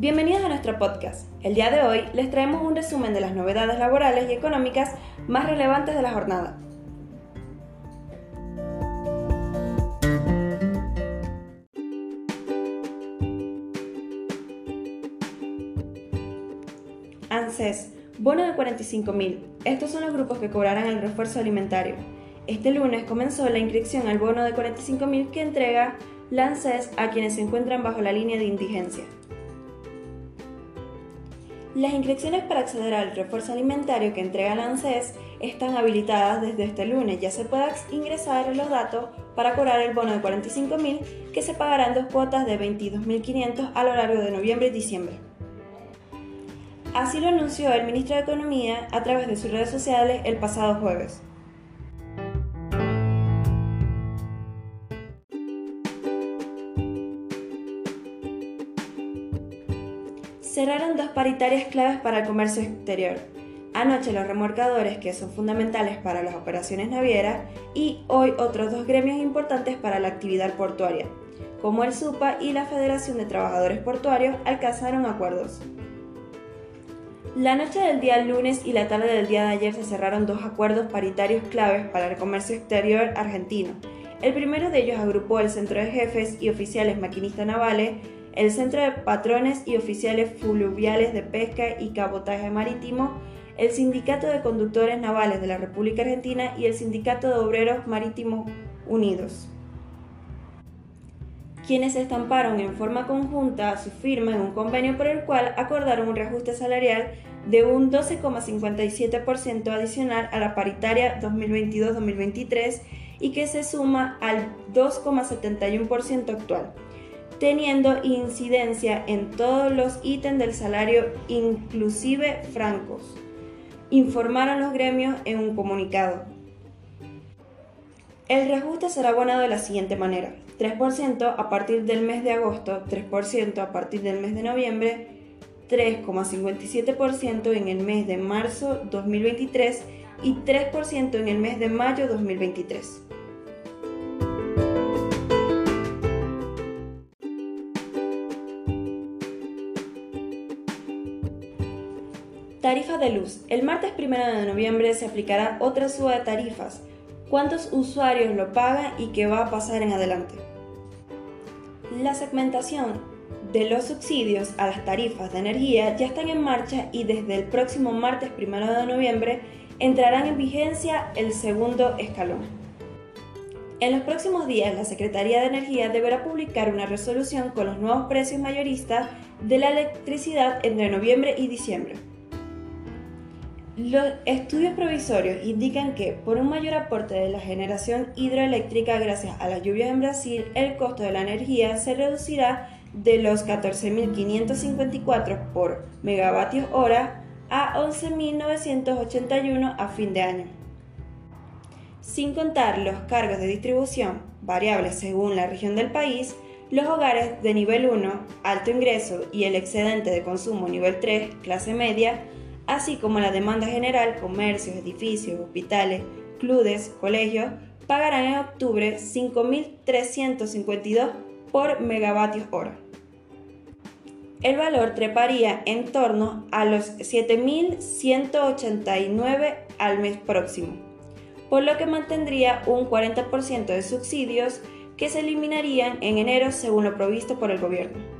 Bienvenidos a nuestro podcast. El día de hoy les traemos un resumen de las novedades laborales y económicas más relevantes de la jornada. ANSES, bono de 45.000. Estos son los grupos que cobrarán el refuerzo alimentario. Este lunes comenzó la inscripción al bono de 45.000 que entrega la ANSES a quienes se encuentran bajo la línea de indigencia. Las inscripciones para acceder al refuerzo alimentario que entrega la ANSES están habilitadas desde este lunes. Ya se puede ingresar los datos para cobrar el bono de 45.000 que se pagará en dos cuotas de 22.500 a lo largo de noviembre y diciembre. Así lo anunció el ministro de Economía a través de sus redes sociales el pasado jueves. Cerraron dos paritarias claves para el comercio exterior. Anoche los remorcadores, que son fundamentales para las operaciones navieras, y hoy otros dos gremios importantes para la actividad portuaria, como el SUPA y la Federación de Trabajadores Portuarios, alcanzaron acuerdos. La noche del día lunes y la tarde del día de ayer se cerraron dos acuerdos paritarios claves para el comercio exterior argentino. El primero de ellos agrupó el Centro de Jefes y Oficiales Maquinistas Navales el Centro de Patrones y Oficiales Fluviales de Pesca y Cabotaje Marítimo, el Sindicato de Conductores Navales de la República Argentina y el Sindicato de Obreros Marítimos Unidos, quienes estamparon en forma conjunta su firma en un convenio por el cual acordaron un reajuste salarial de un 12,57% adicional a la paritaria 2022-2023 y que se suma al 2,71% actual teniendo incidencia en todos los ítems del salario, inclusive francos, informaron los gremios en un comunicado. El reajuste será abonado de la siguiente manera. 3% a partir del mes de agosto, 3% a partir del mes de noviembre, 3,57% en el mes de marzo 2023 y 3% en el mes de mayo 2023. Tarifa de luz. El martes 1 de noviembre se aplicará otra suba de tarifas. ¿Cuántos usuarios lo pagan y qué va a pasar en adelante? La segmentación de los subsidios a las tarifas de energía ya están en marcha y desde el próximo martes 1 de noviembre entrarán en vigencia el segundo escalón. En los próximos días, la Secretaría de Energía deberá publicar una resolución con los nuevos precios mayoristas de la electricidad entre noviembre y diciembre. Los estudios provisorios indican que por un mayor aporte de la generación hidroeléctrica gracias a las lluvias en Brasil, el costo de la energía se reducirá de los 14.554 por megavatios hora a 11.981 a fin de año. Sin contar los cargos de distribución, variables según la región del país, los hogares de nivel 1, alto ingreso y el excedente de consumo nivel 3, clase media, así como la demanda general, comercios, edificios, hospitales, clubes, colegios, pagarán en octubre 5.352 por megavatios hora. El valor treparía en torno a los 7.189 al mes próximo, por lo que mantendría un 40% de subsidios que se eliminarían en enero según lo provisto por el gobierno.